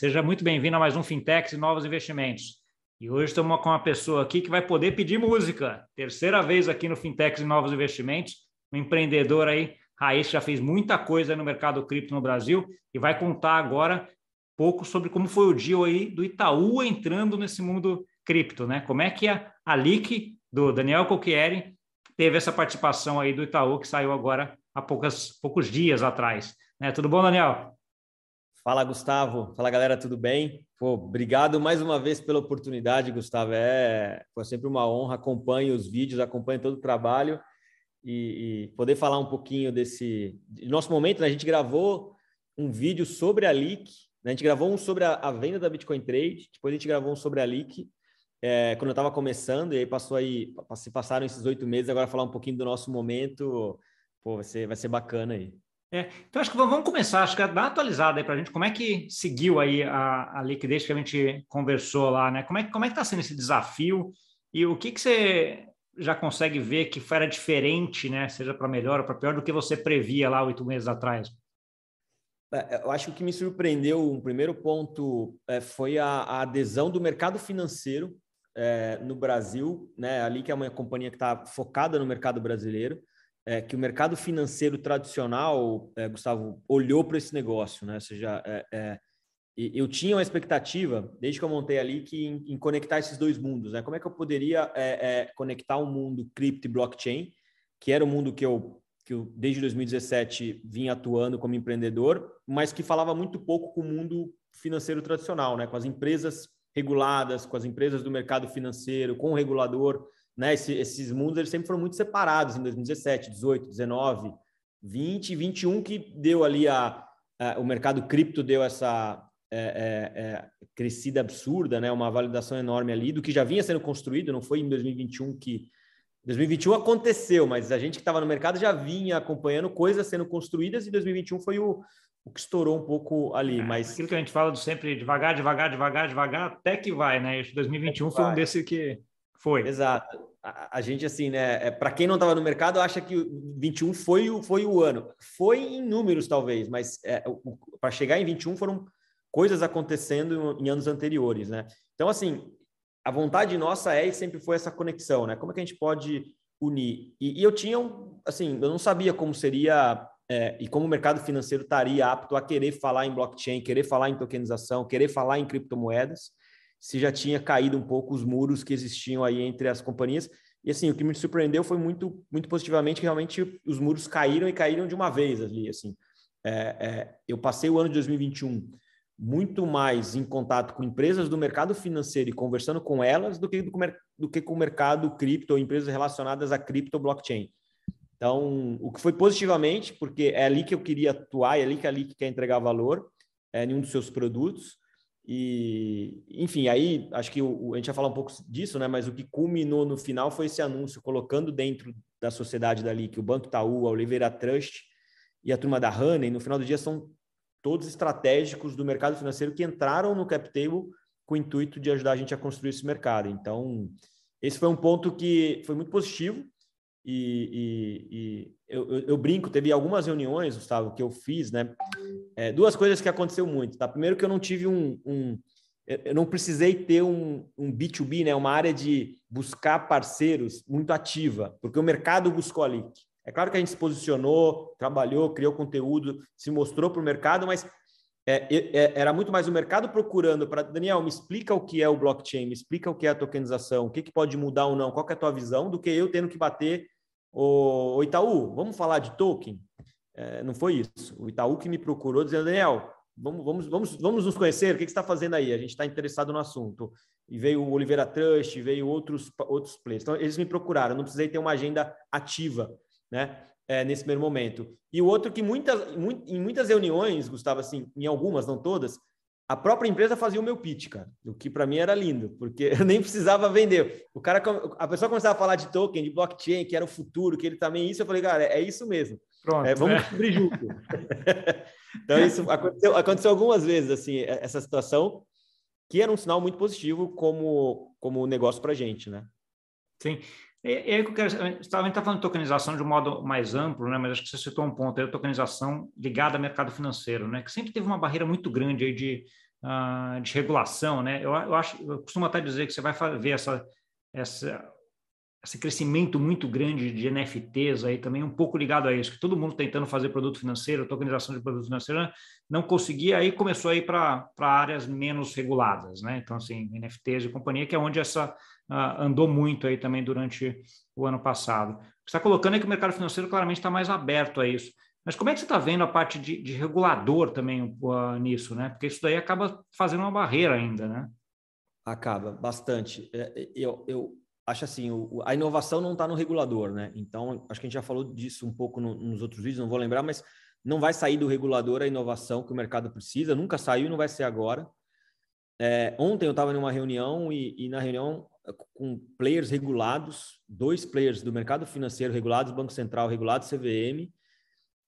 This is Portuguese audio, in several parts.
seja muito bem-vindo a mais um Fintechs e Novos Investimentos. E hoje estamos com uma pessoa aqui que vai poder pedir música. Terceira vez aqui no Fintechs e Novos Investimentos, um empreendedor aí, raiz, já fez muita coisa no mercado cripto no Brasil e vai contar agora pouco sobre como foi o dia aí do Itaú entrando nesse mundo cripto, né? Como é que a, a LIC do Daniel Cocchieri teve essa participação aí do Itaú que saiu agora há poucas, poucos dias atrás. Né? Tudo bom, Daniel? Fala, Gustavo. Fala, galera, tudo bem? Pô, obrigado mais uma vez pela oportunidade, Gustavo. É foi sempre uma honra. Acompanhe os vídeos, acompanhe todo o trabalho e, e poder falar um pouquinho desse de nosso momento. Né? A gente gravou um vídeo sobre a Leak, né? a gente gravou um sobre a, a, venda da Bitcoin Trade, depois a gente gravou um sobre a Leak é, quando eu estava começando, e aí passou aí, se passaram esses oito meses, agora falar um pouquinho do nosso momento, pô, vai ser, vai ser bacana aí. É, então, acho que vamos começar, acho que dá uma atualizada aí para a gente, como é que seguiu aí a, a liquidez que a gente conversou lá, né? Como é, como é que está sendo esse desafio e o que, que você já consegue ver que era diferente, né? Seja para melhor ou para pior, do que você previa lá oito meses atrás? É, eu acho que o que me surpreendeu, um primeiro ponto, é, foi a, a, adesão do mercado financeiro é, no Brasil, né? Ali que é uma companhia que está focada no mercado brasileiro é, que o mercado financeiro tradicional, é, Gustavo, olhou para esse negócio, né? Ou seja, é, é eu tinha uma expectativa, desde que eu montei ali, que em, em conectar esses dois mundos, né? Como é que eu poderia é, é, conectar o um mundo cripto e blockchain, que era o mundo que eu, que eu, desde 2017, vinha atuando como empreendedor, mas que falava muito pouco com o mundo financeiro tradicional, né? Com as empresas reguladas, com as empresas do mercado financeiro, com o regulador, né? Esse, esses mundos eles sempre foram muito separados em 2017, 18, 19, 20 21 que deu ali a, a o mercado cripto deu essa é, é, é, crescida absurda, né? Uma validação enorme ali do que já vinha sendo construído. Não foi em 2021 que 2021 aconteceu, mas a gente que estava no mercado já vinha acompanhando coisas sendo construídas e 2021 foi o, o que estourou um pouco ali. É, mas aquilo que a gente fala do sempre devagar, devagar, devagar, devagar, até que vai, né? 2021 foi um desse que foi. Exato a, a gente, assim, né? É, para quem não estava no mercado, acha que 21 foi o, foi o ano. Foi em números, talvez, mas é, para chegar em 21 foram coisas acontecendo em anos anteriores, né? Então, assim, a vontade nossa é e sempre foi essa conexão, né? Como é que a gente pode unir? E, e eu tinha, um, assim, eu não sabia como seria é, e como o mercado financeiro estaria apto a querer falar em blockchain, querer falar em tokenização, querer falar em criptomoedas se já tinha caído um pouco os muros que existiam aí entre as companhias. E assim, o que me surpreendeu foi muito, muito positivamente que realmente os muros caíram e caíram de uma vez ali. Assim, é, é, eu passei o ano de 2021 muito mais em contato com empresas do mercado financeiro e conversando com elas do que, do, do que com o mercado cripto ou empresas relacionadas a cripto blockchain. Então, o que foi positivamente, porque é ali que eu queria atuar, é ali que é ali que quer entregar valor é, em um dos seus produtos. E, enfim, aí acho que o, a gente vai falar um pouco disso, né? Mas o que culminou no final foi esse anúncio colocando dentro da sociedade dali que o Banco Itaú, a Oliveira Trust e a turma da Honey, no final do dia, são todos estratégicos do mercado financeiro que entraram no cap table com o intuito de ajudar a gente a construir esse mercado. Então, esse foi um ponto que foi muito positivo. E, e, e eu, eu, eu, brinco, teve algumas reuniões, Gustavo, que eu fiz, né? É, duas coisas que aconteceu muito, tá? Primeiro que eu não tive um, um eu não precisei ter um, um B2B, né? Uma área de buscar parceiros muito ativa, porque o mercado buscou ali. É claro que a gente se posicionou, trabalhou, criou conteúdo, se mostrou para o mercado, mas é, é, era muito mais o mercado procurando para Daniel, me explica o que é o blockchain, me explica o que é a tokenização, o que, que pode mudar ou não, qual é a tua visão, do que eu tendo que bater o, o Itaú, vamos falar de token? É, não foi isso. O Itaú que me procurou dizendo, Daniel, vamos, vamos, vamos, vamos nos conhecer, o que, que você está fazendo aí? A gente está interessado no assunto. E veio o Oliveira Trust, veio outros, outros players. Então, eles me procuraram, não precisei ter uma agenda ativa, né? É, nesse primeiro momento. E o outro que muitas, em muitas reuniões, Gustavo, assim, em algumas, não todas, a própria empresa fazia o meu pitch, cara, o que para mim era lindo, porque eu nem precisava vender. O cara, a pessoa começava a falar de token, de blockchain, que era o futuro, que ele também isso, eu falei, cara, é, isso mesmo. Pronto, é, vamos é. junto. então isso aconteceu, aconteceu algumas vezes assim, essa situação, que era um sinal muito positivo como como negócio para gente, né? Sim. E aí que eu quero, a gente está falando de tokenização de um modo mais amplo, né? mas acho que você citou um ponto, é a tokenização ligada ao mercado financeiro, né? que sempre teve uma barreira muito grande aí de, uh, de regulação, né? Eu, eu, acho, eu costumo até dizer que você vai ver essa, essa, esse crescimento muito grande de NFTs aí também um pouco ligado a isso, que todo mundo tentando fazer produto financeiro, tokenização de produto financeiro, né? não conseguia, aí começou a ir para áreas menos reguladas, né? Então, assim, NFTs e companhia, que é onde essa uh, andou muito aí também durante o ano passado. O que está colocando é que o mercado financeiro claramente está mais aberto a isso. Mas como é que você está vendo a parte de, de regulador também uh, nisso, né? Porque isso daí acaba fazendo uma barreira ainda, né? Acaba, bastante. É, eu, eu acho assim, a inovação não está no regulador, né? Então, acho que a gente já falou disso um pouco no, nos outros vídeos, não vou lembrar, mas não vai sair do regulador a inovação que o mercado precisa, nunca saiu e não vai ser agora. É, ontem eu estava em uma reunião e, e, na reunião com players regulados, dois players do mercado financeiro regulados, Banco Central regulado, CVM,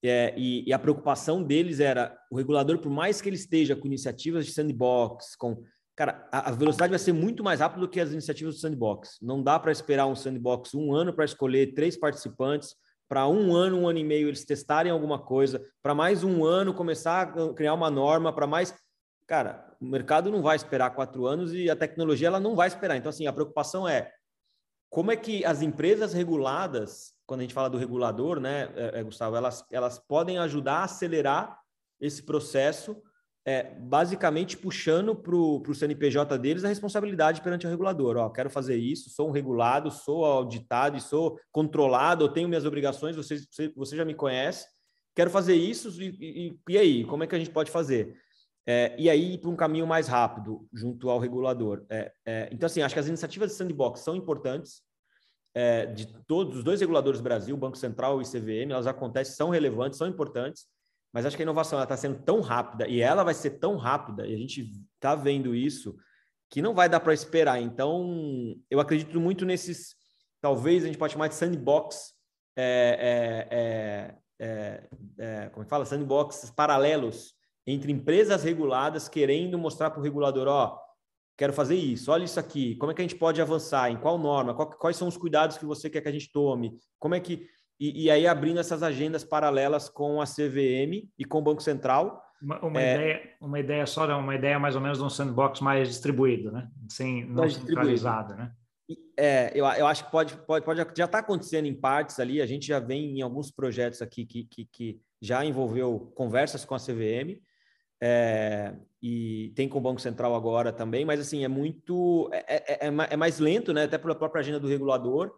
é, e, e, a preocupação deles era o regulador, por mais que ele esteja com iniciativas de sandbox, com cara, a, a velocidade vai ser muito mais rápida do que as iniciativas do sandbox. Não dá para esperar um sandbox um ano para escolher três participantes, para um ano, um ano e meio eles testarem alguma coisa, para mais um ano começar a criar uma norma, para mais, cara, o mercado não vai esperar quatro anos e a tecnologia ela não vai esperar. Então assim, a preocupação é como é que as empresas reguladas quando a gente fala do regulador, né, é, é, Gustavo, elas, elas podem ajudar a acelerar esse processo, é, basicamente puxando para o CNPJ deles a responsabilidade perante o regulador. Ó, quero fazer isso, sou um regulado, sou auditado e sou controlado, eu tenho minhas obrigações, você, você, você já me conhece, quero fazer isso, e, e, e aí, como é que a gente pode fazer? É, e aí para um caminho mais rápido junto ao regulador. É, é, então, assim, acho que as iniciativas de sandbox são importantes, é, de todos os dois reguladores do Brasil, Banco Central e CVM, elas acontecem, são relevantes, são importantes, mas acho que a inovação está sendo tão rápida e ela vai ser tão rápida, e a gente está vendo isso, que não vai dar para esperar. Então, eu acredito muito nesses, talvez a gente pode chamar de sandbox, é, é, como fala? Sandboxes paralelos entre empresas reguladas querendo mostrar para o regulador, ó, quero fazer isso, olha isso aqui, como é que a gente pode avançar, em qual norma, qual, quais são os cuidados que você quer que a gente tome, como é que. E, e, aí abrindo essas agendas paralelas com a CVM e com o Banco Central. Uma, uma é, ideia, uma ideia só, uma ideia mais ou menos de um sandbox mais distribuído, né? Sem, não centralizado, né? É, eu, eu acho que pode, pode, pode já está acontecendo em partes ali. A gente já vem em alguns projetos aqui que, que, que já envolveu conversas com a CVM é, e tem com o Banco Central agora também, mas assim, é muito, é, é, é, é mais lento, né? Até pela própria agenda do regulador,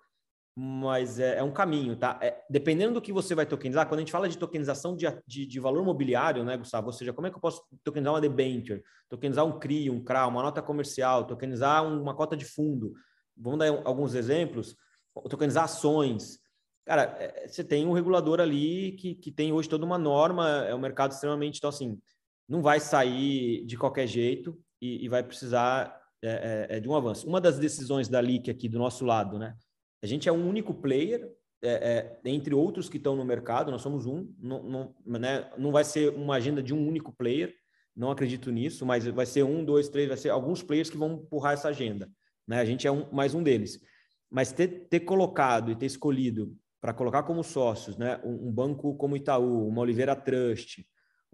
mas é, é um caminho, tá? É, dependendo do que você vai tokenizar, quando a gente fala de tokenização de, de, de, valor mobiliário, né, Gustavo? Ou seja, como é que eu posso tokenizar uma debenture, tokenizar um CRI, um CRA, uma nota comercial, tokenizar uma cota de fundo? Vamos dar alguns exemplos. Tokenizar ações. Cara, é, você tem um regulador ali que, que tem hoje toda uma norma, é um mercado extremamente, então assim, não vai sair de qualquer jeito e, e vai precisar é, é, é de um avanço. Uma das decisões da LIC aqui do nosso lado, né? A gente é um único player, é, é, entre outros que estão no mercado, nós somos um, não, não, né, não vai ser uma agenda de um único player, não acredito nisso, mas vai ser um, dois, três, vai ser alguns players que vão empurrar essa agenda. Né? A gente é um, mais um deles. Mas ter, ter colocado e ter escolhido para colocar como sócios né, um, um banco como Itaú, uma Oliveira Trust,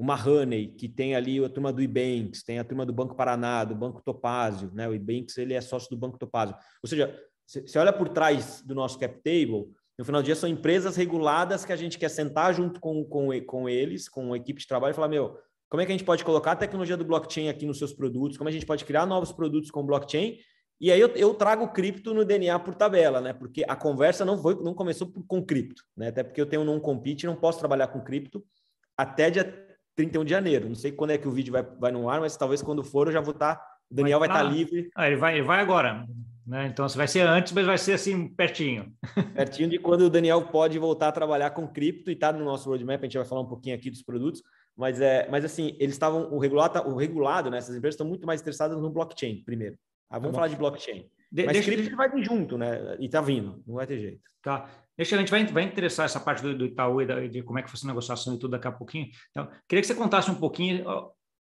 uma Honey, que tem ali a turma do Ibanks, tem a turma do Banco Paraná, do Banco Topázio, né? O Ibanks, ele é sócio do Banco Topázio. Ou seja, você olha por trás do nosso cap table, no final do dia são empresas reguladas que a gente quer sentar junto com, com, com eles, com a equipe de trabalho e falar, meu, como é que a gente pode colocar a tecnologia do blockchain aqui nos seus produtos? Como a gente pode criar novos produtos com blockchain? E aí eu, eu trago cripto no DNA por tabela, né? Porque a conversa não foi, não começou com cripto, né? Até porque eu tenho um não compete, não posso trabalhar com cripto até dia 31 de janeiro. Não sei quando é que o vídeo vai, vai no ar, mas talvez quando for eu já vou estar. Tá, o Daniel vai, estar tá livre. Ah, ele, vai, ele vai agora. Né? Então, vai ser antes, mas vai ser assim, pertinho. Pertinho de quando o Daniel pode voltar a trabalhar com cripto e está no nosso roadmap. A gente vai falar um pouquinho aqui dos produtos. Mas, é, mas assim, eles estavam. O regulado, o regulado né? Essas empresas estão muito mais interessadas no blockchain, primeiro. Ah, vamos tá falar de blockchain. De, mas deixa, cripto vai vir junto, né? E está vindo, não vai ter jeito. Tá. Deixa, a gente vai, vai interessar essa parte do, do Itaú e da, de como é que foi essa negociação e tudo daqui a pouquinho. Então, queria que você contasse um pouquinho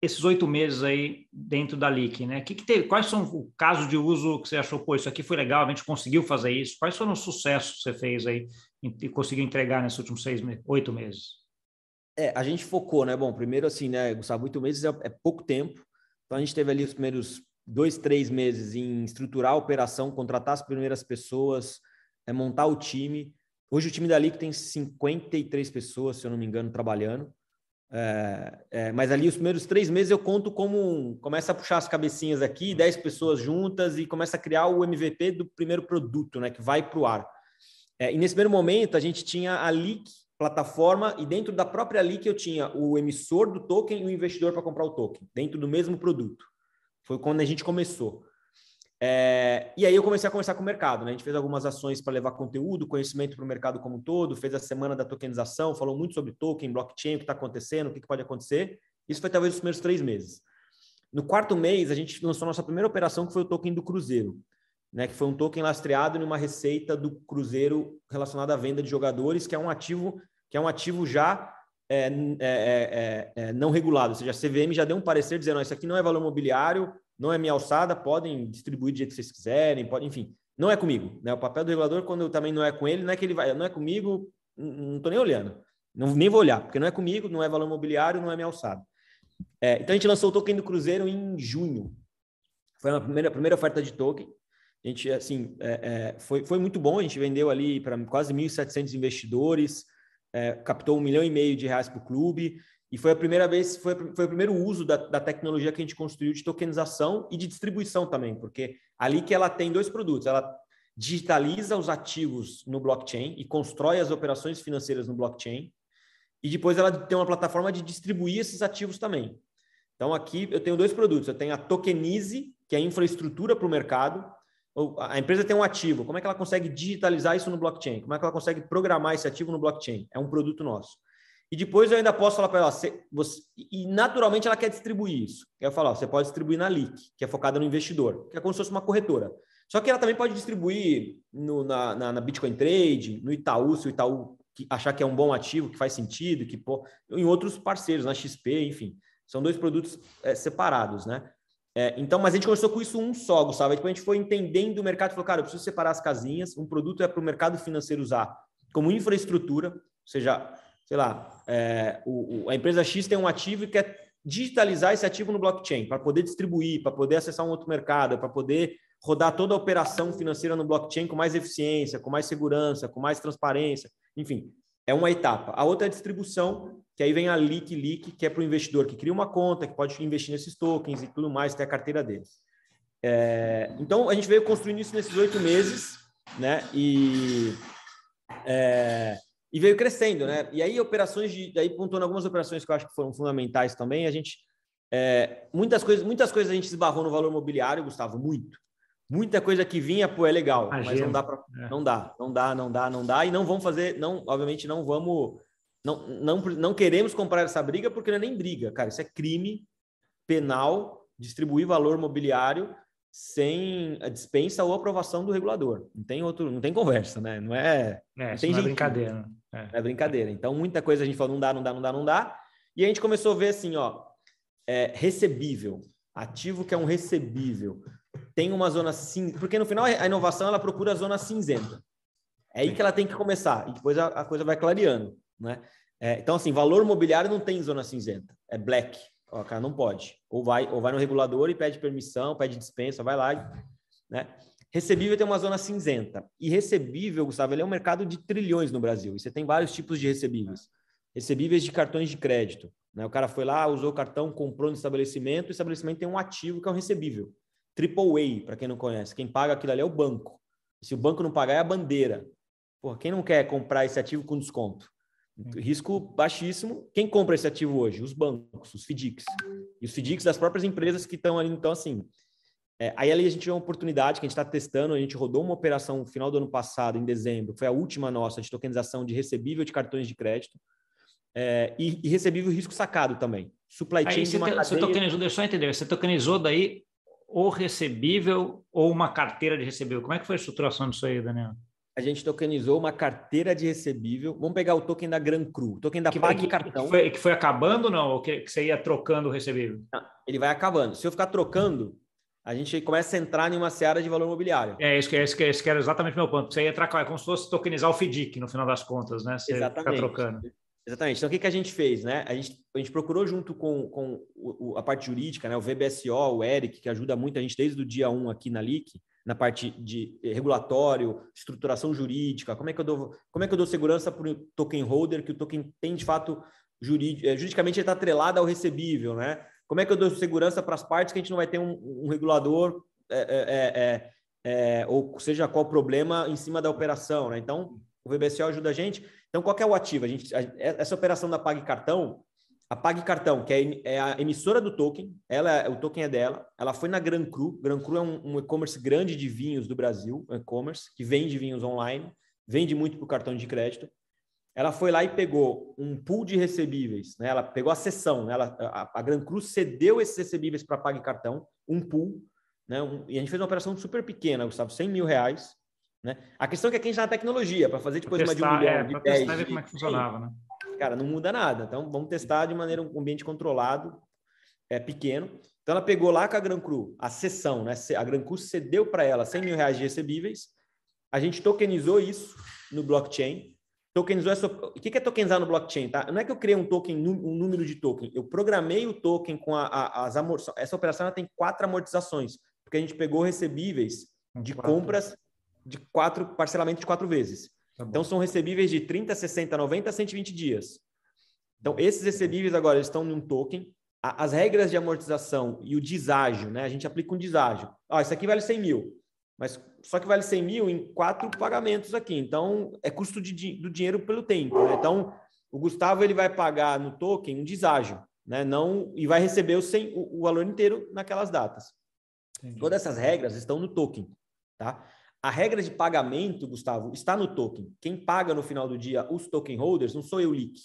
esses oito meses aí dentro da LIC, né? Que que teve, quais são o caso de uso que você achou, pô, isso aqui foi legal, a gente conseguiu fazer isso? Quais foram os sucessos que você fez aí e conseguiu entregar nesses últimos seis, oito meses? É, a gente focou, né? Bom, primeiro assim, né, Gustavo, oito meses é, é pouco tempo Então a gente teve ali os primeiros dois, três meses em estruturar a operação, contratar as primeiras pessoas, é, montar o time. Hoje o time da Lick tem 53 pessoas, se eu não me engano, trabalhando. É, é, mas ali os primeiros três meses eu conto como um, começa a puxar as cabecinhas aqui, 10 pessoas juntas e começa a criar o MVP do primeiro produto, né, que vai para o ar. É, e nesse primeiro momento a gente tinha a Leak plataforma e dentro da própria Leak eu tinha o emissor do token e o investidor para comprar o token, dentro do mesmo produto. Foi quando a gente começou. É, e aí eu comecei a conversar com o mercado, né? A gente fez algumas ações para levar conteúdo, conhecimento para o mercado como um todo, fez a semana da tokenização, falou muito sobre token, blockchain, o que está acontecendo, o que, que, pode acontecer. Isso foi talvez os primeiros três meses. No quarto mês, a gente lançou nossa primeira operação, que foi o token do Cruzeiro, né? Que foi um token lastreado em uma receita do Cruzeiro relacionada à venda de jogadores, que é um ativo, que é um ativo já é, é, é, é não regulado. Ou seja, a CVM já deu um parecer dizendo: isso aqui não é valor imobiliário, não é minha alçada, podem distribuir do jeito que vocês quiserem, pode, enfim, não é comigo. Né? O papel do regulador, quando também não é com ele, não é que ele vai, não é comigo, não estou nem olhando, não, nem vou olhar, porque não é comigo, não é valor imobiliário, não é minha alçada. É, então a gente lançou o token do Cruzeiro em junho. Foi a primeira, a primeira oferta de token. A gente, assim, é, é, foi, foi muito bom. A gente vendeu ali para quase 1.700 investidores, é, captou um milhão e meio de reais para o clube. E foi a primeira vez, foi, foi o primeiro uso da, da, tecnologia que a gente construiu de tokenização e de distribuição também, porque ali que ela tem dois produtos, ela digitaliza os ativos no blockchain e constrói as operações financeiras no blockchain, e depois ela tem uma plataforma de distribuir esses ativos também. Então aqui eu tenho dois produtos, eu tenho a Tokenize, que é a infraestrutura para o mercado, a empresa tem um ativo, como é que ela consegue digitalizar isso no blockchain? Como é que ela consegue programar esse ativo no blockchain? É um produto nosso. E depois eu ainda posso falar para ela, você, você, e naturalmente ela quer distribuir isso. Eu falo, ó, você pode distribuir na LIC, que é focada no investidor, que é como se fosse uma corretora. Só que ela também pode distribuir no, na, na, na, Bitcoin Trade, no Itaú, se o Itaú achar que é um bom ativo, que faz sentido, que pô, em outros parceiros, na XP, enfim. São dois produtos é, separados, né? É, então, mas a gente começou com isso um só, Gustavo. Depois a gente foi entendendo o mercado e falou, cara, eu preciso separar as casinhas. Um produto é para o mercado financeiro usar como infraestrutura, ou seja, sei lá, é, o, o, a empresa X tem um ativo e quer digitalizar esse ativo no blockchain para poder distribuir, para poder acessar um outro mercado, para poder rodar toda a operação financeira no blockchain com mais eficiência, com mais segurança, com mais transparência, enfim, é uma etapa. A outra é a distribuição, que aí vem a leak leak, que é para o investidor que cria uma conta, que pode investir nesses tokens e tudo mais, ter a carteira deles. É, então a gente veio construindo isso nesses oito meses, né? E é, e veio crescendo, né? E aí operações de, aí pontuando algumas operações que eu acho que foram fundamentais também, a gente é, muitas coisas, muitas coisas a gente esbarrou no valor imobiliário, Gustavo, muito. Muita coisa que vinha, pô, é legal, mas não dá para é. não dá, não dá, não dá, não dá e não vamos fazer, não, obviamente não vamos não, não, não queremos comprar essa briga porque não é nem briga, cara, isso é crime penal distribuir valor imobiliário sem a dispensa ou aprovação do regulador. Não tem outro, não tem conversa, né? Não é, é não tem não é brincadeira. É. é. brincadeira. Então muita coisa a gente falou não dá, não dá, não dá, não dá. E a gente começou a ver assim, ó, é, recebível, ativo que é um recebível, tem uma zona cinza, porque no final a inovação ela procura a zona cinzenta. É aí que ela tem que começar e depois a, a coisa vai clareando, né? É, então assim, valor imobiliário não tem zona cinzenta, é black. Ó, cara, não pode. Ou vai, ou vai no regulador e pede permissão, pede dispensa, vai lá, né? Recebível tem uma zona cinzenta. E recebível, Gustavo, ele é um mercado de trilhões no Brasil. E você tem vários tipos de recebíveis. Recebíveis de cartões de crédito. Né? O cara foi lá, usou o cartão, comprou no estabelecimento, o estabelecimento tem um ativo que é um recebível. Triple A, para quem não conhece. Quem paga aquilo ali é o banco. Se o banco não pagar, é a bandeira. Porra, quem não quer comprar esse ativo com desconto? Risco baixíssimo. Quem compra esse ativo hoje? Os bancos, os FDICs. E os FDICs das próprias empresas que estão ali. Então, assim, é, aí ali a gente tinha uma oportunidade que a gente está testando. A gente rodou uma operação no final do ano passado, em dezembro. Foi a última nossa de tokenização de recebível de cartões de crédito. É, e, e, recebível risco sacado também. Supply chain aí, de uma te, cadeia... Você tokenizou, deixa eu entender. Você tokenizou daí o recebível ou uma carteira de recebível. Como é que foi a estruturação disso aí, Daniel? A gente tokenizou uma carteira de recebível. Vamos pegar o token da Gran Cru, o token da que, Pague Cartão. Que foi, que foi acabando não? Ou que, que você ia trocando o recebível? Não, ele vai acabando. Se eu ficar trocando, a gente começa a entrar em uma seara de valor imobiliário. É, isso que, esse, que, esse que era exatamente o meu ponto. Você ia trocar, é como se fosse tokenizar o FDIC, no final das contas, né? Você exatamente. trocando. Exatamente. Então, o que, que a gente fez? Né? A, gente, a gente procurou junto com, com o, a parte jurídica, né? o VBSO, o Eric, que ajuda muito a gente desde o dia 1 aqui na LIC, na parte de regulatório, estruturação jurídica, como é que eu dou, como é que eu dou segurança para o token holder, que o token tem de fato jurid, eh, juridicamente está atrelado ao recebível, né? Como é que eu dou segurança para as partes que a gente não vai ter um, um regulador é, é, é, ou seja qual problema em cima da operação, né? Então, o VBSO ajuda a gente. Então, qual é o ativo? A gente, a, essa operação da Pague Cartão, a Pague Cartão, que é, é a emissora do token, ela, o token é dela, ela foi na Gran Cru. Gran Cru é um, um e-commerce grande de vinhos do Brasil, um e-commerce, que vende vinhos online, vende muito para o cartão de crédito. Ela foi lá e pegou um pool de recebíveis, né? ela pegou a sessão, né? ela, a, a Gran Cru cedeu esses recebíveis para Pague Cartão, um pool, né? Um, e a gente fez uma operação super pequena, Gustavo, 100 mil reais. Né? A questão é que a gente está na tecnologia, para fazer depois testar, mais de um milhão, é, de 10, testar ver como é que funcionava, né? cara, não muda nada. Então, vamos testar de maneira um ambiente controlado, é pequeno. Então, ela pegou lá com a Gran Cru a sessão, né? A Gran Cru cedeu para ela 100 mil reais de recebíveis. A gente tokenizou isso no blockchain. Tokenizou essa... O que é tokenizar no blockchain? Tá? Não é que eu criei um token, um número de token. Eu programei o token com a, a, as amortizações. Essa operação tem quatro amortizações, porque a gente pegou recebíveis de compras de quatro, parcelamento de quatro vezes. Tá então, são recebíveis de 30, 60, 90, 120 dias. Então, esses recebíveis agora estão num token. As regras de amortização e o deságio, né? A gente aplica um deságio. Ah, isso aqui vale 100 mil, mas só que vale 100 mil em quatro pagamentos aqui. Então, é custo de, do dinheiro pelo tempo. Né? Então, o Gustavo ele vai pagar no token um deságio, né? Não, e vai receber o, 100, o, o valor inteiro naquelas datas. Entendi. Todas essas regras estão no token, tá? A regra de pagamento, Gustavo, está no token. Quem paga no final do dia os token holders não sou eu, Lick.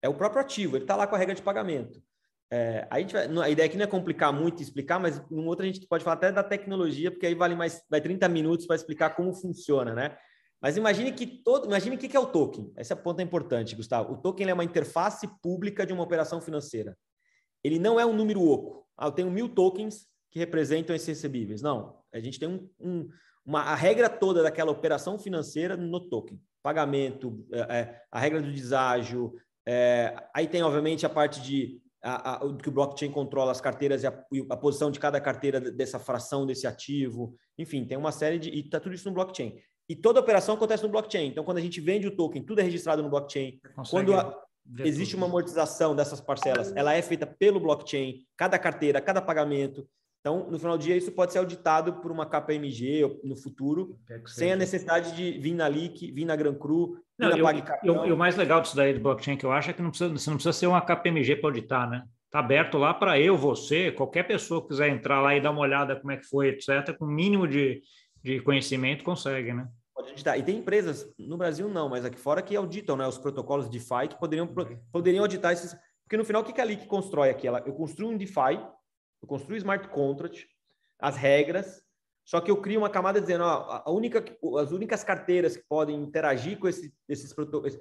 É o próprio ativo, ele está lá com a regra de pagamento. É, a, gente vai, a ideia aqui não é complicar muito explicar, mas em outra a gente pode falar até da tecnologia, porque aí vale mais vai 30 minutos para explicar como funciona, né? Mas imagine que todo, imagine o que é o token. Esse é ponto importante, Gustavo. O token é uma interface pública de uma operação financeira. Ele não é um número oco. Ah, eu tenho mil tokens que representam esses recebíveis. Não, a gente tem um, um, uma, a regra toda daquela operação financeira no token. Pagamento, é, é, a regra do deságio, é, aí tem, obviamente, a parte de a, a, que o blockchain controla as carteiras e a, a, posição de cada carteira dessa fração desse ativo. Enfim, tem uma série de. E está tudo isso no blockchain. E toda operação acontece no blockchain. Então, quando a gente vende o token, tudo é registrado no blockchain. Quando existe uma amortização dessas parcelas, ela é feita pelo blockchain, cada carteira, cada pagamento. Então, no final do dia, isso pode ser auditado por uma KPMG no futuro, sem a necessidade de vir na LIC, vir na Gran Cru, não, vir na eu, E o mais legal disso daí do blockchain que eu acho é que não precisa, você não precisa ser uma KPMG para auditar, né? Está aberto lá para eu, você, qualquer pessoa que quiser entrar lá e dar uma olhada como é que foi, etc., com o mínimo de, de conhecimento, consegue, né? Pode auditar. E tem empresas, no Brasil não, mas aqui fora que auditam né, os protocolos DeFi que poderiam, uhum. poderiam auditar esses. Porque no final, o que a LIC constrói aqui? Ela, eu construo um DeFi eu construo smart contract, as regras, só que eu crio uma camada dizendo, ó, a única, as únicas carteiras que podem interagir com esse, esses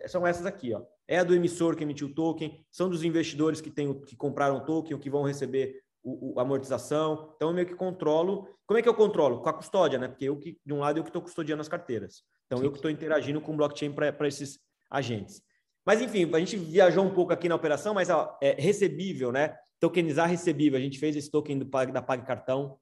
são essas aqui, ó. É a do emissor que emitiu o token, são dos investidores que, tem, que compraram o token, que vão receber o, o, amortização. Então, eu meio que controlo. Como é que eu controlo? Com a custódia, né? Porque eu que, de um lado, eu que estou custodiando as carteiras. Então, Sim. eu que estou interagindo com o blockchain para esses agentes. Mas, enfim, a gente viajou um pouco aqui na operação, mas ó, é recebível, né? Tokenizar recebível. A gente fez esse token do, da Pag Cartão,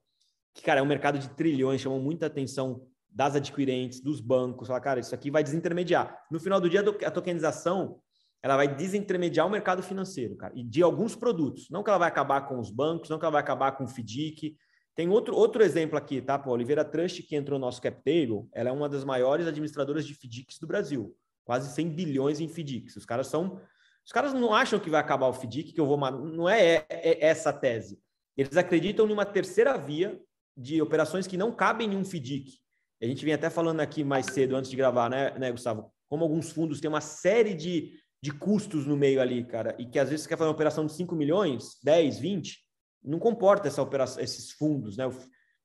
que, cara, é um mercado de trilhões, chamou muita atenção das adquirentes, dos bancos. Fala, cara, isso aqui vai desintermediar. No final do dia, a tokenização ela vai desintermediar o mercado financeiro, cara, e de alguns produtos. Não que ela vai acabar com os bancos, não que ela vai acabar com o FDIC. Tem outro, outro exemplo aqui, tá? Pô, a Oliveira Trust, que entrou no nosso cap table, ela é uma das maiores administradoras de FDICs do Brasil. Quase 100 bilhões em FDICs. Os caras são os caras não acham que vai acabar o FDIC, que eu vou. Não é, é, é essa a tese. Eles acreditam numa terceira via de operações que não cabem em um FDIC. A gente vinha até falando aqui mais cedo, antes de gravar, né, né, Gustavo? Como alguns fundos têm uma série de, de custos no meio ali, cara, e que às vezes você quer fazer uma operação de 5 milhões, 10, 20, não comporta essa operação, esses fundos, né?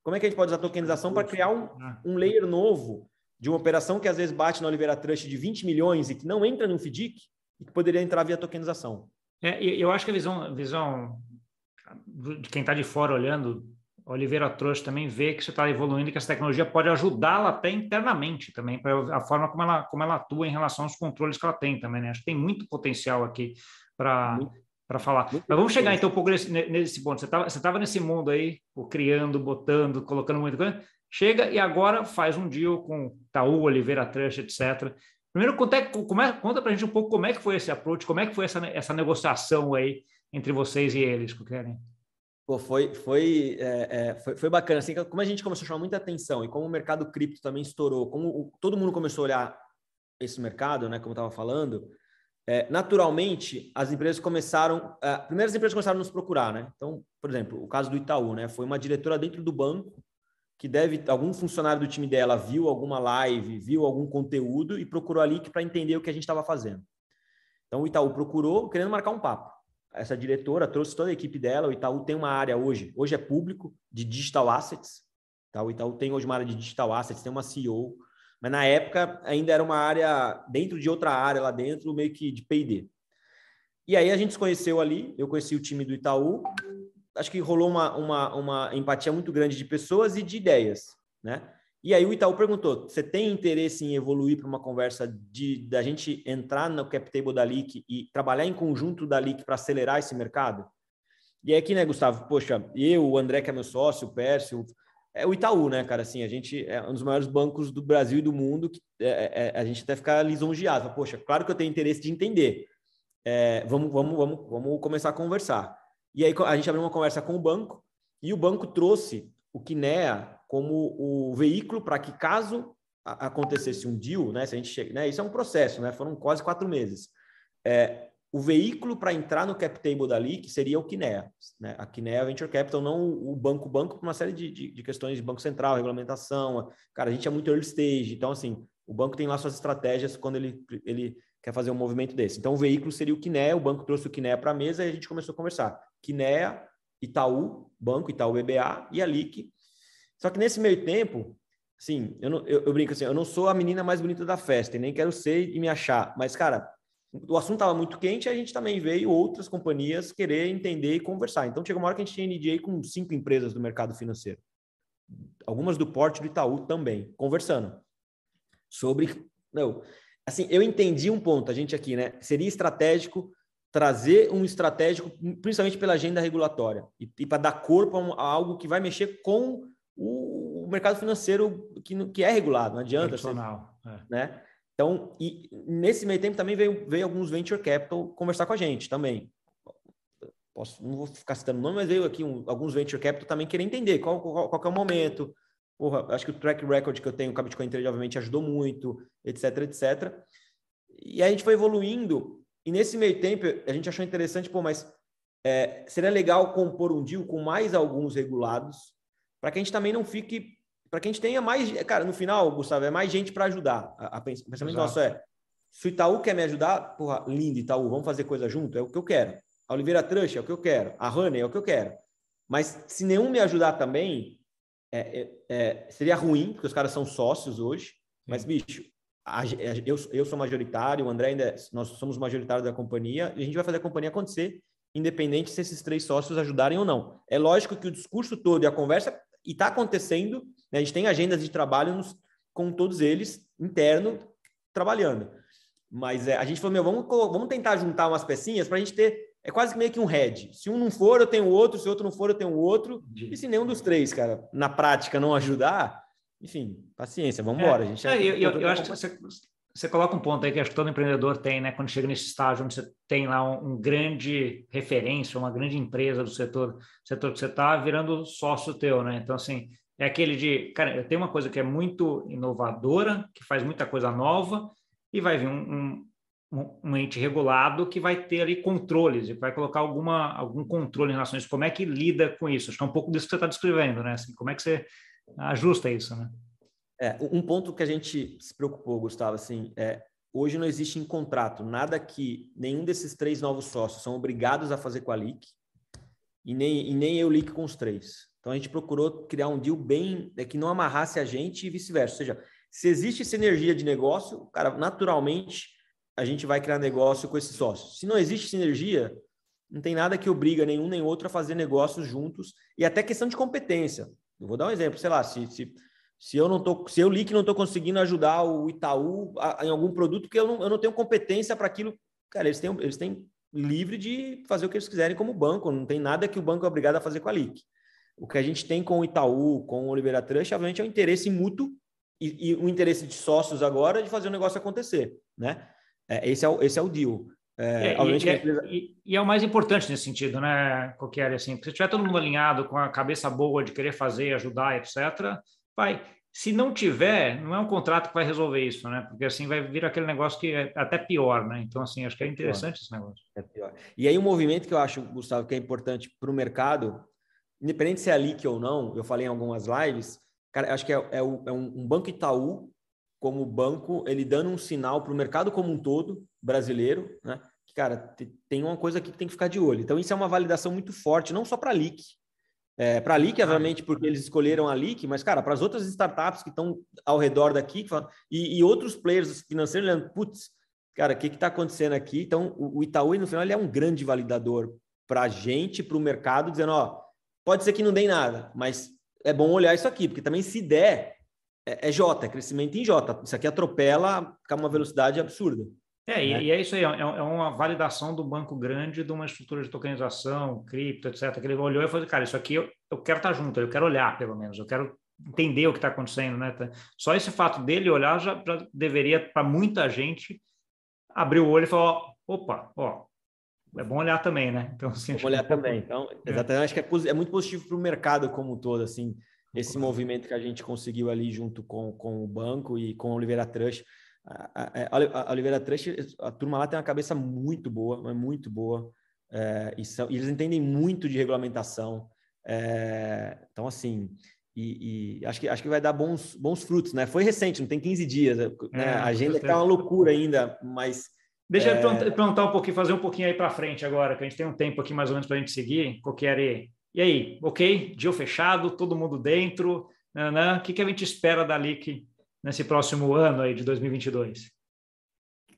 Como é que a gente pode usar a tokenização para criar um, ah. um layer novo de uma operação que às vezes bate na Oliveira Trust de 20 milhões e que não entra no FDIC? E que poderia entrar via tokenização. É, eu acho que a visão, visão de quem está de fora olhando Oliveira trouxe também vê que você está evoluindo e que essa tecnologia pode ajudá-la até internamente também, para a forma como ela, como ela atua em relação aos controles que ela tem também, né? Acho que tem muito potencial aqui para para falar. Muito Mas vamos chegar então um pouco nesse, nesse ponto. Você estava você tava nesse mundo aí, criando, botando, colocando muita coisa. Chega e agora faz um deal com Taú, Oliveira Trust, etc. Primeiro, conta, como é, conta para a gente um pouco como é que foi esse approach, como é que foi essa, essa negociação aí entre vocês e eles, Kukeren. Pô, foi, foi, é, é, foi, foi, bacana. Assim, como a gente começou a chamar muita atenção e como o mercado cripto também estourou, como o, todo mundo começou a olhar esse mercado, né, como eu estava falando, é, naturalmente as empresas começaram, é, primeiro as empresas começaram a nos procurar, né? Então, por exemplo, o caso do Itaú, né? Foi uma diretora dentro do banco que deve, algum funcionário do time dela viu alguma live, viu algum conteúdo e procurou ali para entender o que a gente estava fazendo. Então o Itaú procurou querendo marcar um papo essa diretora trouxe toda a equipe dela. O Itaú tem uma área hoje, hoje é público, de digital assets. Tá? O Itaú tem hoje uma área de digital assets, tem uma CEO, mas na época ainda era uma área dentro de outra área lá dentro, meio que de P&D. E aí a gente se conheceu ali, eu conheci o time do Itaú, acho que rolou uma, uma, uma empatia muito grande de pessoas e de ideias, né? E aí o Itaú perguntou: você tem interesse em evoluir para uma conversa de da gente entrar no cap table da LIC e trabalhar em conjunto da LIC para acelerar esse mercado? E é aqui, né, Gustavo? Poxa, eu, o André, que é meu sócio, o Pércio, é o Itaú, né, cara? Assim, a gente é um dos maiores bancos do Brasil e do mundo, que é, é, é a gente até fica lisonjeado. Poxa, claro que eu tenho interesse de entender. É, vamos, vamos, vamos, vamos começar a conversar. E aí a gente abriu uma conversa com o banco e o banco trouxe o Kinea como o veículo para que, caso acontecesse um deal, né, se a gente chega, né, isso é um processo, né, foram quase quatro meses. É, o veículo para entrar no cap table dali, que seria o Kinea, né, a Kinea Venture Capital, não o banco, banco por uma série de, de, de, questões de banco central, regulamentação, cara, a gente é muito early stage, então assim, o banco tem lá suas estratégias quando ele, ele quer fazer um movimento desse. Então o veículo seria o Kinea, o banco trouxe o Kinea para a mesa e a gente começou a conversar. Kinea, Itaú, Banco Itaú BBA e a LIC só que nesse meio tempo, assim, eu, não, eu, eu, brinco assim, eu não sou a menina mais bonita da festa, e nem quero ser e me achar. Mas, cara, o assunto estava muito quente e a gente também veio outras companhias querer entender e conversar. Então, chegou uma hora que a gente tinha NDA com cinco empresas do mercado financeiro. Algumas do porte do Itaú também, conversando sobre... Não, assim, eu entendi um ponto, a gente aqui, né? Seria estratégico trazer um estratégico, principalmente pela agenda regulatória, e, e para dar corpo a, um, a algo que vai mexer com o, o mercado financeiro que, que é regulado, não adianta. Ser, é. né? Então, e nesse meio tempo também veio, veio alguns venture capital conversar com a gente também. Posso, não vou ficar citando nome, mas veio aqui um, alguns venture capital também querer entender qual, qual, qual é o momento. Porra, acho que o track record que eu tenho com a Bitcoin Trade, obviamente, ajudou muito, etc, etc. E a gente foi evoluindo, e nesse meio tempo a gente achou interessante, pô, mas é, seria legal compor um deal com mais alguns regulados, para que a gente também não fique, para que a gente tenha mais, cara, no final, Gustavo, é mais gente para ajudar. A, a, pensamento nosso é, se o Itaú quer me ajudar, porra, lindo Itaú, vamos fazer coisa junto, é o que eu quero. A Oliveira Trush é o que eu quero, a Honey é o que eu quero. Mas se nenhum me ajudar também, é, é, é, seria ruim, porque os caras são sócios hoje, mas, bicho, a, eu, eu sou majoritário, o André ainda, é, nós somos majoritários da companhia, e a gente vai fazer a companhia acontecer, independente se esses três sócios ajudarem ou não. É lógico que o discurso todo e a conversa e está acontecendo, né? a gente tem agendas de trabalho nos, com todos eles, interno, trabalhando. Mas é, a gente falou, meu, vamos, vamos tentar juntar umas pecinhas para a gente ter. É quase meio que um head. Se um não for, eu tenho o outro. Se outro não for, eu tenho o outro. E se nenhum dos três, cara, na prática não ajudar, enfim, paciência, vamos embora. É, a gente é, eu, eu, eu acho que você, você coloca um ponto aí que acho que todo empreendedor tem, né? Quando chega nesse estágio onde você tem lá um, um grande referência, uma grande empresa do setor, setor que você está virando sócio teu, né? Então, assim, é aquele de, cara, eu tenho uma coisa que é muito inovadora, que faz muita coisa nova, e vai vir um, um, um ente regulado que vai ter ali controles, e vai colocar alguma, algum controle em relação a isso. Como é que lida com isso? Acho que é um pouco disso que você está descrevendo, né? Assim, como é que você ajusta isso, né? É, um ponto que a gente se preocupou, Gustavo, assim, é hoje não existe em contrato nada que nenhum desses três novos sócios são obrigados a fazer com a LIC e nem, e nem eu LIC com os três. Então a gente procurou criar um deal bem é, que não amarrasse a gente e vice-versa. Ou seja, se existe sinergia de negócio, cara, naturalmente a gente vai criar negócio com esses sócios. Se não existe sinergia, não tem nada que obriga nenhum nem outro a fazer negócios juntos e até questão de competência. Eu vou dar um exemplo, sei lá, se, se, se eu não tô, se eu li que não estou conseguindo ajudar o Itaú a, em algum produto, porque eu não, eu não tenho competência para aquilo, cara, eles têm, eles têm livre de fazer o que eles quiserem como banco, não tem nada que o banco é obrigado a fazer com a LIC. O que a gente tem com o Itaú, com o Oliveira Trust, obviamente é um interesse mútuo e, e o interesse de sócios agora de fazer o negócio acontecer, né? É, esse, é o, esse é o deal. É, é, e, é, empresa... e, e, é o mais importante nesse sentido, né, qualquer assim, se tiver todo mundo alinhado com a cabeça boa de querer fazer, ajudar, etc., vai. Se não tiver, não é um contrato que vai resolver isso, né? Porque assim vai vir aquele negócio que é até pior, né? Então, assim, acho que é interessante esse negócio. É pior. E aí, um movimento que eu acho, Gustavo, que é importante para o mercado, independente se é a LIC ou não, eu falei em algumas lives, cara, acho que é, é, é um banco Itaú como banco, ele dando um sinal para o mercado como um todo, brasileiro, né? Que, cara, tem uma coisa aqui que tem que ficar de olho. Então, isso é uma validação muito forte, não só para a LIC. É, para a LIC, obviamente, porque eles escolheram a LIC, mas, cara, para as outras startups que estão ao redor daqui e, e outros players financeiros, olhando, putz, cara, o que está acontecendo aqui? Então, o, o Itaú, no final, ele é um grande validador para a gente, para o mercado, dizendo, ó, pode ser que não dê nada, mas é bom olhar isso aqui, porque também se der, é, é J, é crescimento em J. Isso aqui atropela com uma velocidade absurda. É, né? e, é isso aí, é, é, uma validação do banco grande de uma estrutura de tokenização, cripto, etc. Que ele olhou e falou, cara, isso aqui eu, eu quero estar junto, eu quero olhar, pelo menos, eu quero entender o que está acontecendo, né? Só esse fato dele olhar já, já deveria, para muita gente, abrir o olho e falar, opa, ó, é bom olhar também, né? Então, assim, Vamos olhar que... também. Então, é. exatamente, acho que é, é muito positivo para o mercado como um todo, assim, esse movimento que a gente conseguiu ali junto com, com o banco e com a Oliveira Trust a, a, Oliveira Trust, a turma lá tem uma cabeça muito boa, é muito boa. É, e, são, e, eles entendem muito de regulamentação. É, então, assim, e, e, acho, que, acho que vai dar bons, bons frutos, né? Foi recente, não tem 15 dias. Né? É, a agenda está uma loucura ainda, mas. Deixa eu é, perguntar um pouquinho, fazer um pouquinho aí para frente agora, que a gente tem um tempo aqui mais ou menos para a gente seguir. Qualquer. E aí, ok? Dia fechado, todo mundo dentro. O que, que a gente espera dali que nesse próximo ano aí de 2022?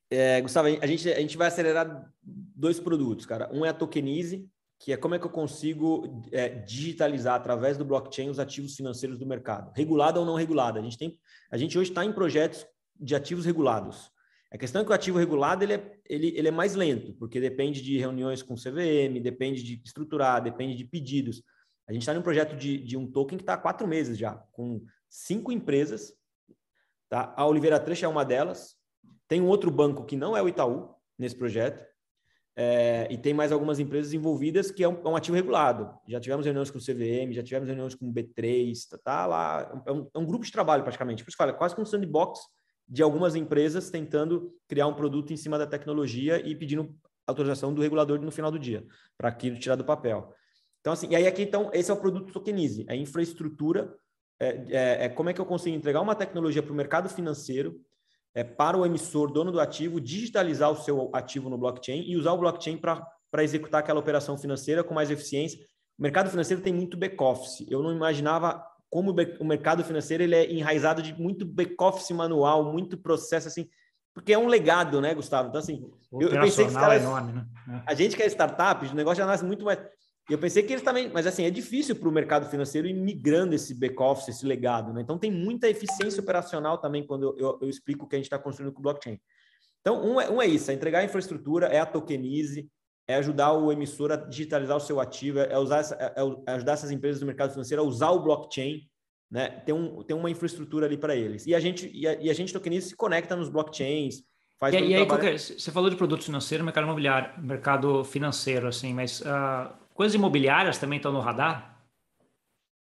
É, Gustavo, a gente, a gente vai acelerar dois produtos, cara. Um é a Tokenize, que é como é que eu consigo é, digitalizar através do blockchain os ativos financeiros do mercado, regulado ou não regulado. A gente, tem, a gente hoje está em projetos de ativos regulados. A questão é que o ativo regulado ele é, ele, ele é mais lento, porque depende de reuniões com CVM, depende de estruturar, depende de pedidos. A gente está em um projeto de, de um token que está há quatro meses já, com cinco empresas Tá? A Oliveira Trecha é uma delas. Tem um outro banco que não é o Itaú nesse projeto. É, e tem mais algumas empresas envolvidas que é um, é um, ativo regulado. Já tivemos reuniões com o CVM, já tivemos reuniões com o B3, tá, tá lá. É um, é um, grupo de trabalho praticamente. Por isso fala, quase como um sandbox de algumas empresas tentando criar um produto em cima da tecnologia e pedindo autorização do regulador no final do dia, para aquilo tirar do papel. Então, assim, e aí aqui, então, esse é o produto Tokenize, é a infraestrutura é, é, é como é que eu consigo entregar uma tecnologia para o mercado financeiro, é, para o emissor, dono do ativo, digitalizar o seu ativo no blockchain e usar o blockchain para executar aquela operação financeira com mais eficiência. O mercado financeiro tem muito back-office. Eu não imaginava como o mercado financeiro ele é enraizado de muito back-office manual, muito processo assim, porque é um legado, né, Gustavo? Então, assim, eu, eu pensei que cara, é enorme, né? a gente que é startup, o negócio já nasce muito mais. E eu pensei que eles também, mas assim, é difícil para o mercado financeiro ir migrando esse back-office, esse legado, né? Então tem muita eficiência operacional também quando eu, eu, eu explico o que a gente está construindo com o blockchain. Então, um é, um é isso, é entregar a infraestrutura, é a tokenize, é ajudar o emissor a digitalizar o seu ativo, é, usar essa, é, é ajudar essas empresas do mercado financeiro a usar o blockchain, né? Tem, um, tem uma infraestrutura ali para eles. E a gente, e a, e a gente tokenize se conecta nos blockchains, Faz e, e aí, qualquer, você falou de produtos financeiros, mercado imobiliário, mercado financeiro, assim, mas uh, Coisas imobiliárias também estão no radar?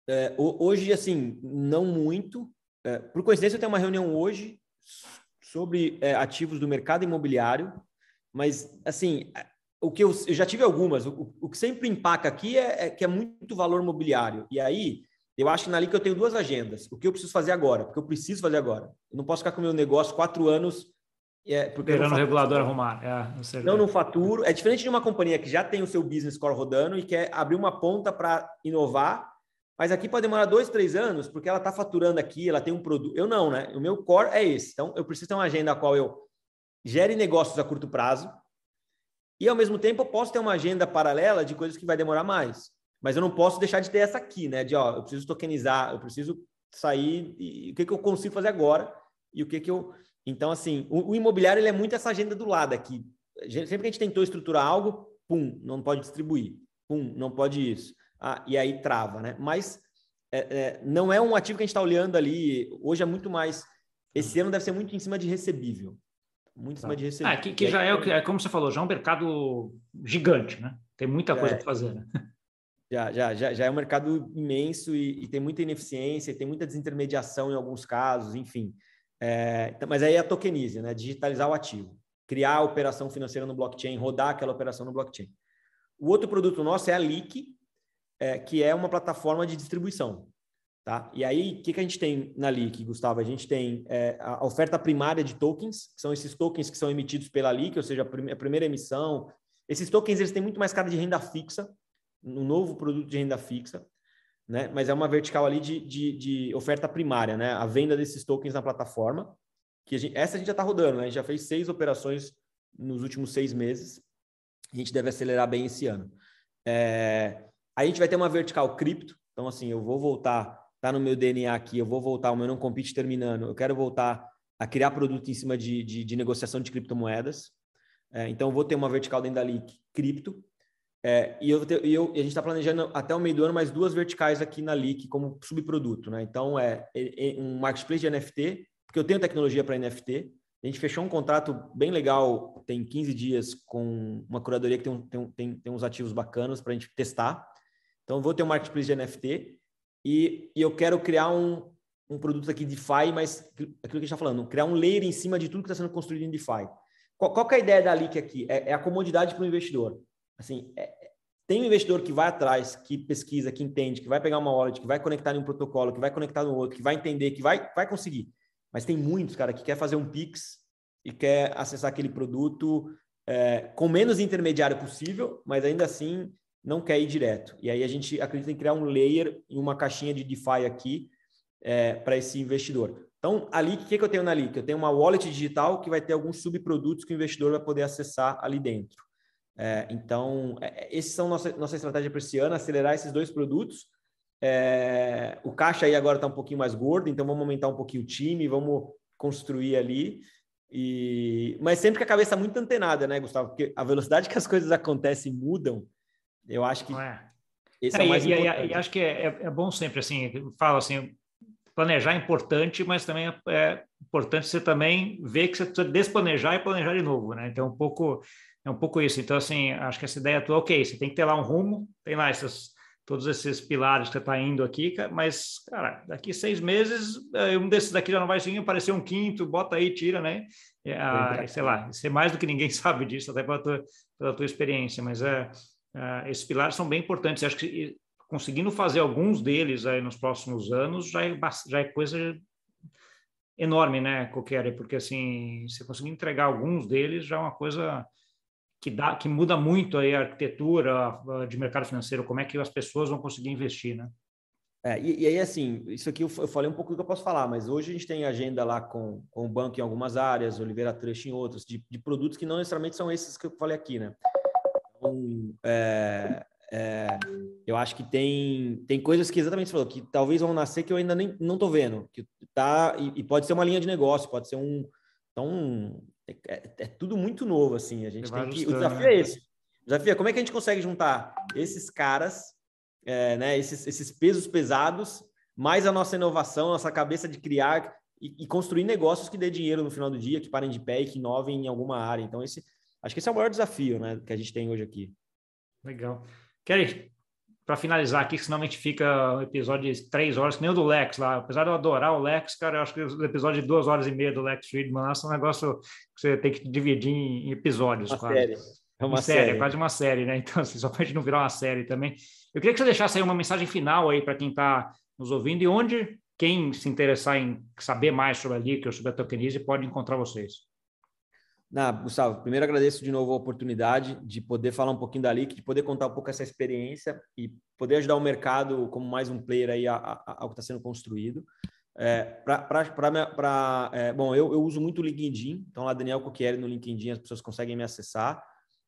É, hoje, assim, não muito. É, por coincidência, eu tenho uma reunião hoje sobre é, ativos do mercado imobiliário, mas, assim, o que eu, eu já tive algumas. O, o, que sempre empaca aqui é, é, que é muito valor imobiliário. E aí, eu acho que na que eu tenho duas agendas. O que eu preciso fazer agora? Porque eu preciso fazer agora. Eu não posso ficar com o meu negócio quatro anos é, porque Esperando o regulador arrumar. É, não, não faturo. É diferente de uma companhia que já tem o seu business core rodando e quer abrir uma ponta para inovar, mas aqui pode demorar dois, três anos, porque ela está faturando aqui, ela tem um produto. Eu não, né? O meu core é esse. Então, eu preciso ter uma agenda a qual eu gere negócios a curto prazo, E ao mesmo tempo eu posso ter uma agenda paralela de coisas que vai demorar mais. Mas eu não posso deixar de ter essa aqui, né? De ó, eu preciso tokenizar, eu preciso sair e o que, que eu consigo fazer agora e o que, que eu. Então, assim, o, o imobiliário ele é muito essa agenda do lado aqui. Sempre que a gente tentou estruturar algo, pum, não pode distribuir, pum, não pode isso. Ah, e aí trava, né? Mas é, é, não é um ativo que a gente está olhando ali. Hoje é muito mais. Esse ano deve ser muito em cima de recebível. Muito em cima tá. de recebível. Ah, que, que já é, é, como você falou, já é um mercado gigante, né? Tem muita coisa é. para fazer, né? Já, já, já, já é um mercado imenso e, e, tem muita ineficiência, tem muita desintermediação em alguns casos, enfim. É, então, mas aí é a tokenize, né? Digitalizar o ativo, criar a operação financeira no blockchain, rodar aquela operação no blockchain. O outro produto nosso é a Leak, é, que é uma plataforma de distribuição. Tá? E aí, o que, que a gente tem na Leak, Gustavo? A gente tem é, a oferta primária de tokens, que são esses tokens que são emitidos pela Leak, ou seja, a primeira emissão. Esses tokens eles têm muito mais cara de renda fixa, um novo produto de renda fixa, né? Mas é uma vertical ali de, de, de oferta primária, né? A venda desses tokens na plataforma, que a gente, essa a gente já está rodando, né? A gente já fez seis operações nos últimos seis meses. A gente deve acelerar bem esse ano. É, a gente vai ter uma vertical cripto. Então, assim, eu vou voltar, tá no meu DNA aqui, eu vou voltar, o meu não compete terminando. Eu quero voltar a criar produto em cima de, de, de negociação de criptomoedas. É, então, eu vou ter uma vertical dentro da Leak cripto. É, e, eu, eu, a gente está planejando até o meio do ano mais duas verticais aqui na Leak como subproduto. Né? Então, é, é, é um marketplace de NFT, porque eu tenho tecnologia para NFT. A gente fechou um contrato bem legal, tem 15 dias, com uma curadoria que tem, tem, tem, tem uns ativos bacanas para a gente testar. Então, eu vou ter um marketplace de NFT e, e eu quero criar um, um produto aqui de DeFi, mas aquilo que a gente está falando, criar um layer em cima de tudo que está sendo construído em DeFi. Qual, qual é a ideia da Leak aqui? É, é a comodidade para o investidor. Assim, é, tem um investidor que vai atrás, que pesquisa, que entende, que vai pegar uma wallet, que vai conectar em um protocolo, que vai conectar no outro, que vai entender, que vai, vai conseguir. Mas tem muitos, cara, que quer fazer um Pix e quer acessar aquele produto é, com menos intermediário possível, mas ainda assim não quer ir direto. E aí a gente acredita em criar um layer em uma caixinha de DeFi aqui é, para esse investidor. Então, ali, o que, que eu tenho na Leak? Eu tenho uma wallet digital que vai ter alguns subprodutos que o investidor vai poder acessar ali dentro. É, então, é, é, esses são nossa, nossa estratégia para esse ano, acelerar esses dois produtos. É, o caixa aí agora está um pouquinho mais gordo, então vamos aumentar um pouquinho o time, vamos construir ali. E... Mas sempre com a cabeça muito antenada, né, Gustavo? Porque a velocidade que as coisas acontecem mudam, eu acho que é. esse é, é mais e. E, e, acho que é, é, bom sempre, assim, falo assim, planejar é importante, mas também é importante você também ver que você precisa desplanejar e planejar de novo, né? Então, um pouco é um pouco isso. Então, assim, acho que essa ideia tua, ok, você tem que ter lá um rumo, tem lá essas, todos esses pilares que você está indo aqui, mas, cara, daqui seis meses, eh, um desses daqui já não vai seguir, aparecer um quinto, bota aí, tira, né? Ah, sei lá, ser mais do que ninguém sabe disso, até pela tua, pela tua experiência, mas é, é, esses pilares são bem importantes. Eu acho que conseguindo fazer alguns deles aí nos próximos anos já é, já é coisa enorme, né, qualquer, porque assim, se conseguir entregar alguns deles já é uma coisa que, dá, que muda muito aí a arquitetura de mercado financeiro, como é que as pessoas vão conseguir investir, né? É, e, e, aí, assim, isso aqui eu, eu, falei um pouco do que eu posso falar, mas hoje a gente tem agenda lá com, com o banco em algumas áreas, Oliveira Trust em outras, de, de produtos que não necessariamente são esses que eu falei aqui, né? Então, é, é, eu acho que tem, tem coisas que exatamente você falou, que talvez vão nascer que eu ainda nem não estou vendo, que tá, e, e, pode ser uma linha de negócio, pode ser um. Então, é, é, é, tudo muito novo, assim. A gente tem que. O desafio é né? esse. O desafio é como é que a gente consegue juntar esses caras, é, né, esses, esses pesos pesados, mais a nossa inovação, nossa cabeça de criar e, e, construir negócios que dê dinheiro no final do dia, que parem de pé e que inovem em alguma área. Então, esse, acho que esse é o maior desafio né, que a gente tem hoje aqui. Legal. Kelly, para finalizar aqui, senão a gente fica um episódio de três horas, que nem o do Lex lá. Apesar de eu adorar o Lex, cara, eu acho que o episódio de duas horas e meia do Lex Friedman lá são um negócio que você tem que dividir em episódios. Uma quase. série. É uma série, série, é quase uma série, né? Então, assim, só para a gente não virar uma série também. Eu queria que você deixasse aí uma mensagem final aí para quem está nos ouvindo e onde quem se interessar em saber mais sobre a Liquor, sobre a Tokenize, pode encontrar vocês. Na, Gustavo, primeiro agradeço de novo a oportunidade de poder falar um pouquinho da LIC, de poder contar um pouco essa experiência e poder ajudar o mercado como mais um player aí ao que está sendo construído. É, é, bom, eu, eu, uso muito o LinkedIn, então lá Daniel Coquieri no LinkedIn as pessoas conseguem me acessar.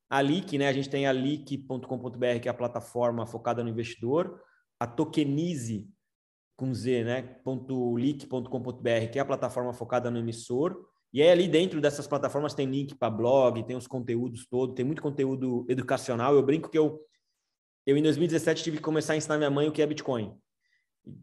A Leak, né? A gente tem a leak.com.br, que é a plataforma focada no investidor. A Tokenize, com Z, né? .leak.com.br, que é a plataforma focada no emissor. E aí, ali dentro dessas plataformas tem link para blog, tem os conteúdos todos, tem muito conteúdo educacional. Eu brinco que eu, eu em 2017 tive que começar a ensinar minha mãe o que é Bitcoin.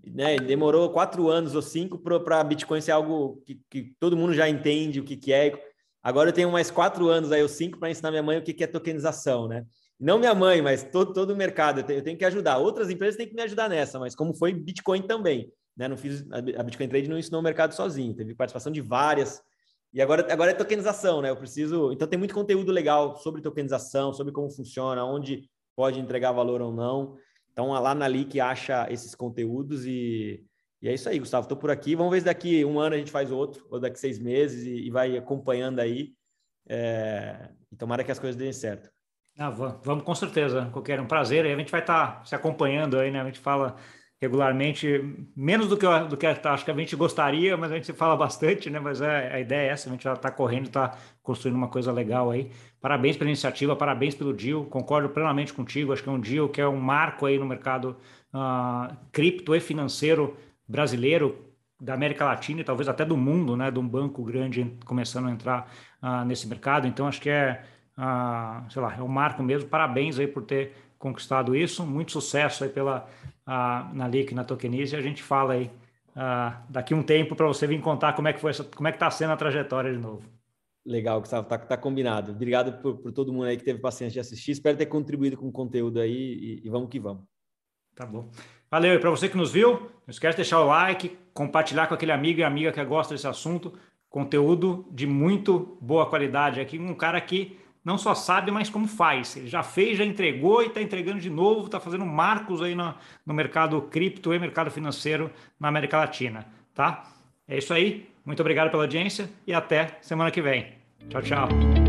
Né? Demorou quatro anos ou cinco para Bitcoin ser algo que, que, todo mundo já entende o que, que é. Agora eu tenho mais quatro anos aí, ou cinco, para ensinar minha mãe o que, que é tokenização, né? Não minha mãe, mas todo, todo o mercado. Eu tenho, eu tenho que ajudar. Outras empresas têm que me ajudar nessa, mas como foi Bitcoin também. Né? Não fiz, a Bitcoin Trade não ensinou o mercado sozinho, teve participação de várias e agora, agora é tokenização, né? Eu preciso. Então tem muito conteúdo legal sobre tokenização, sobre como funciona, onde pode entregar valor ou não. Então lá na Leak acha esses conteúdos e, e é isso aí, Gustavo. Estou por aqui. Vamos ver se daqui um ano a gente faz outro, ou daqui seis meses, e, e vai acompanhando aí. É... E tomara que as coisas deem certo. Ah, vamos com certeza. Qualquer um prazer. Aí a gente vai estar tá se acompanhando aí, né? A gente fala regularmente, menos do que, eu, do que acho que a gente gostaria, mas a gente fala bastante, né? Mas é, a ideia é essa, a gente já está correndo, está construindo uma coisa legal aí. Parabéns pela iniciativa, parabéns pelo deal, concordo plenamente contigo, acho que é um deal que é um marco aí no mercado uh, cripto e financeiro brasileiro, da América Latina e talvez até do mundo, né? De um banco grande começando a entrar uh, nesse mercado, então acho que é, uh, sei lá, é um marco mesmo, parabéns aí por ter conquistado isso, muito sucesso aí pela na LIC, na Tokenize, a gente fala aí daqui um tempo para você vir contar como é que foi essa, como é que está sendo a trajetória de novo. Legal, Gustavo, tá, tá combinado. Obrigado por, por, todo mundo aí que teve paciência de assistir. Espero ter contribuído com o conteúdo aí e, e vamos que vamos. Tá bom. Valeu. E para você que nos viu, não esquece de deixar o like, compartilhar com aquele amigo e amiga que gosta desse assunto. Conteúdo de muito boa qualidade aqui. Um cara que não só sabe, mas como faz. Ele já fez, já entregou e está entregando de novo, está fazendo marcos aí no, no mercado cripto e mercado financeiro na América Latina, tá? É isso aí. Muito obrigado pela audiência e até semana que vem. Tchau, tchau.